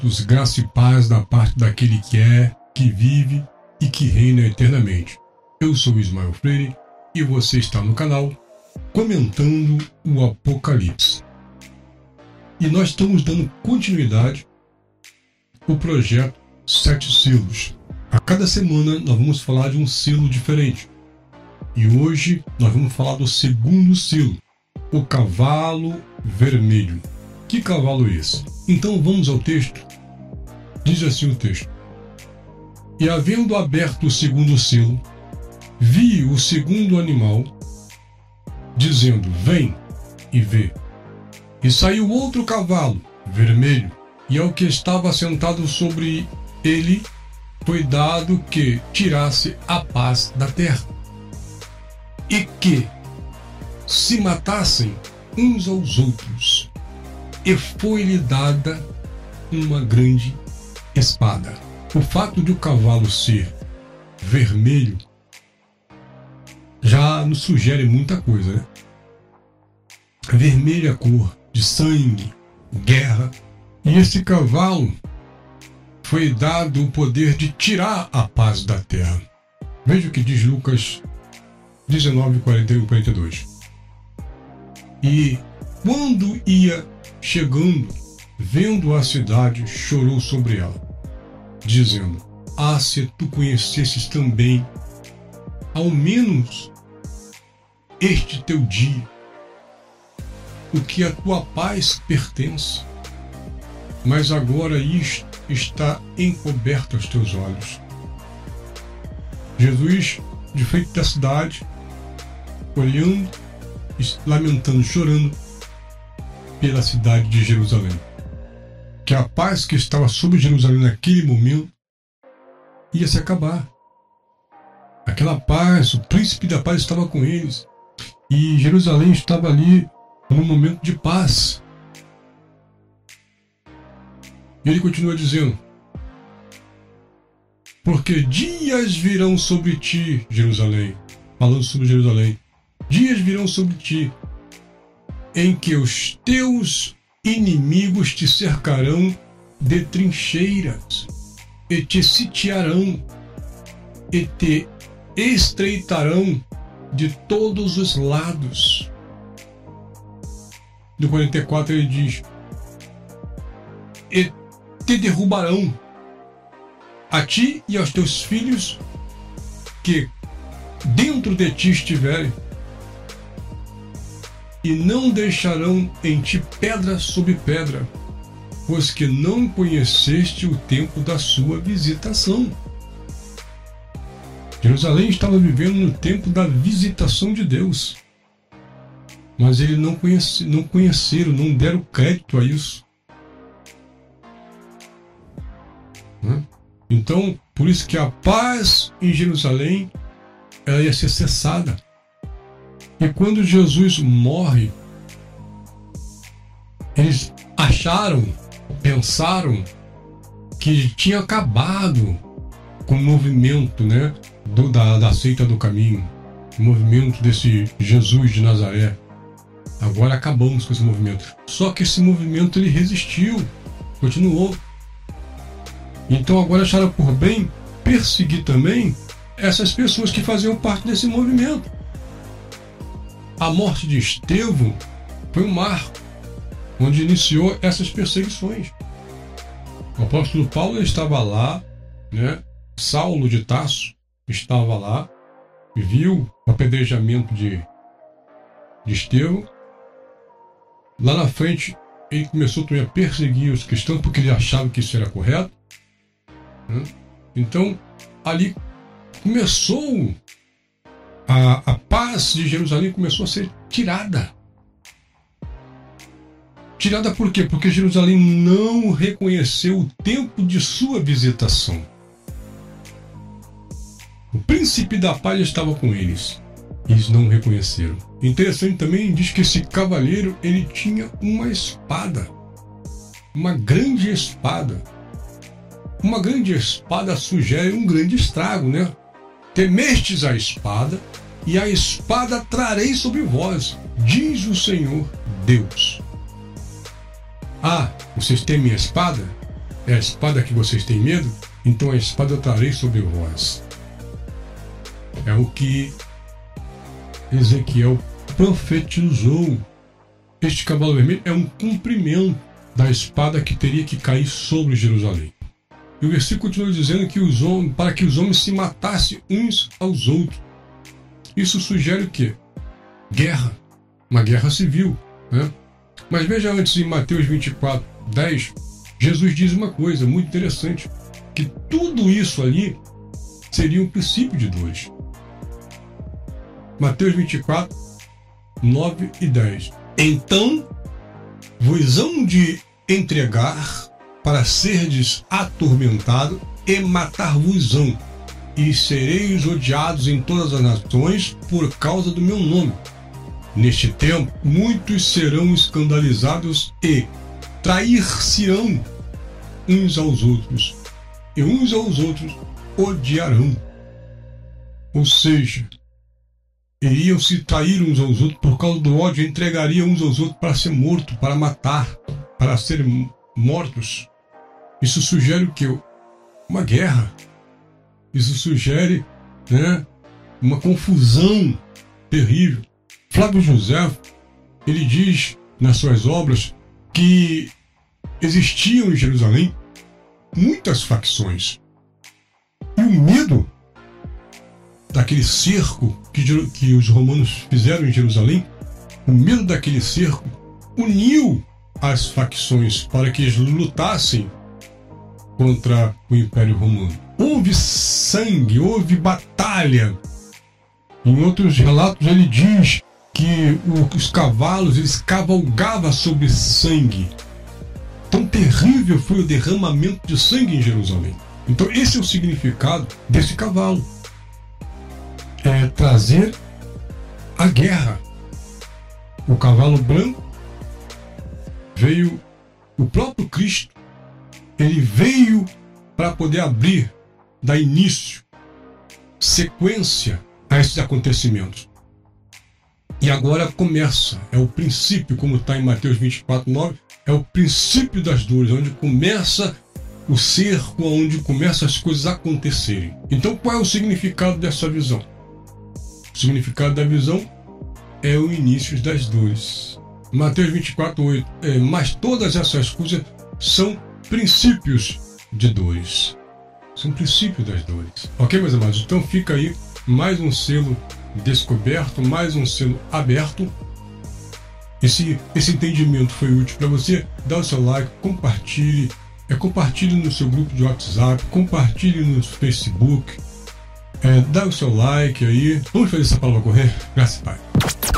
bem-vindos, graça e paz da parte daquele que é, que vive e que reina eternamente. Eu sou Ismael Freire e você está no canal comentando o Apocalipse. E nós estamos dando continuidade ao projeto Sete Selos. A cada semana nós vamos falar de um selo diferente. E hoje nós vamos falar do segundo selo, o cavalo vermelho. Que cavalo é esse? Então vamos ao texto. Diz assim o texto: E havendo aberto o segundo selo, vi o segundo animal, dizendo: Vem e vê. E saiu outro cavalo, vermelho, e ao que estava sentado sobre ele foi dado que tirasse a paz da terra, e que se matassem uns aos outros e foi-lhe dada uma grande espada. O fato de o cavalo ser vermelho já nos sugere muita coisa, né? Vermelho é cor de sangue, guerra, e esse cavalo foi dado o poder de tirar a paz da terra. Veja o que diz Lucas 19, 41 42. E quando ia Chegando, vendo a cidade, chorou sobre ela, dizendo: Ah, se tu conhecesses também, ao menos este teu dia, o que a tua paz pertence, mas agora isto está encoberto aos teus olhos. Jesus, de frente da cidade, olhando, lamentando, chorando, pela cidade de Jerusalém. Que a paz que estava sobre Jerusalém naquele momento ia se acabar. Aquela paz, o príncipe da paz estava com eles. E Jerusalém estava ali num momento de paz. E ele continua dizendo: Porque dias virão sobre ti, Jerusalém, falando sobre Jerusalém, dias virão sobre ti em que os teus inimigos te cercarão de trincheiras e te sitiarão e te estreitarão de todos os lados. No 44 ele diz: E te derrubarão a ti e aos teus filhos que dentro de ti estiverem e não deixarão em ti pedra sobre pedra, pois que não conheceste o tempo da sua visitação. Jerusalém estava vivendo no tempo da visitação de Deus. Mas eles não, conheci, não conheceram, não deram crédito a isso. Né? Então, por isso que a paz em Jerusalém ela ia ser cessada. E quando Jesus morre, eles acharam, pensaram que tinha acabado com o movimento né, do, da, da seita do caminho, o movimento desse Jesus de Nazaré. Agora acabamos com esse movimento. Só que esse movimento ele resistiu, continuou. Então agora acharam por bem perseguir também essas pessoas que faziam parte desse movimento. A morte de Estevão foi um marco, onde iniciou essas perseguições. O apóstolo Paulo estava lá, né? Saulo de Tasso estava lá, viu o apedrejamento de, de Estevão. Lá na frente, ele começou também a perseguir os cristãos porque ele achava que isso era correto. Né? Então, ali começou a, a paz de Jerusalém começou a ser tirada. Tirada por quê? Porque Jerusalém não reconheceu o tempo de sua visitação. O príncipe da paz estava com eles. Eles não reconheceram. Interessante também diz que esse cavaleiro ele tinha uma espada, uma grande espada. Uma grande espada sugere um grande estrago, né? Temestes a espada, e a espada trarei sobre vós, diz o Senhor Deus. Ah, vocês temem a espada? é a espada que vocês têm medo, então a espada eu trarei sobre vós. É o que Ezequiel profetizou. Este cavalo vermelho é um cumprimento da espada que teria que cair sobre Jerusalém. E o versículo continua dizendo que os homens, para que os homens se matassem uns aos outros. Isso sugere o quê? Guerra. Uma guerra civil. Né? Mas veja antes em Mateus 24, 10, Jesus diz uma coisa muito interessante: que tudo isso ali seria um princípio de dores. Mateus 24, 9 e 10. Então vos hão de entregar para serdes atormentado e matar-vos-ão, e sereis odiados em todas as nações por causa do meu nome. Neste tempo, muitos serão escandalizados e trair-se-ão uns aos outros, e uns aos outros odiarão. Ou seja, iriam se trair uns aos outros por causa do ódio, entregariam uns aos outros para ser morto, para matar, para serem mortos. Isso sugere o que? Uma guerra. Isso sugere né, uma confusão terrível. Flávio José, ele diz nas suas obras que existiam em Jerusalém muitas facções. E o medo daquele cerco que, que os romanos fizeram em Jerusalém, o medo daquele cerco uniu as facções para que eles lutassem contra o Império Romano. Houve sangue, houve batalha. Em outros relatos ele diz que os cavalos eles cavalgavam sobre sangue. Tão terrível foi o derramamento de sangue em Jerusalém. Então esse é o significado desse cavalo. É trazer a guerra. O cavalo branco veio o próprio Cristo ele veio para poder abrir, dar início, sequência a esses acontecimentos. E agora começa, é o princípio, como está em Mateus 24, 9, é o princípio das dores, onde começa o cerco, onde começam as coisas a acontecerem. Então, qual é o significado dessa visão? O significado da visão é o início das dores. Mateus 24, 8. É, mas todas essas coisas são princípios de dores. São princípios das dores. Ok, meus amados? Então fica aí mais um selo descoberto, mais um selo aberto. E se esse entendimento foi útil para você, dá o seu like, compartilhe, é, compartilhe no seu grupo de WhatsApp, compartilhe no Facebook, é, dá o seu like aí. Vamos fazer essa palavra correr? Graças a Pai.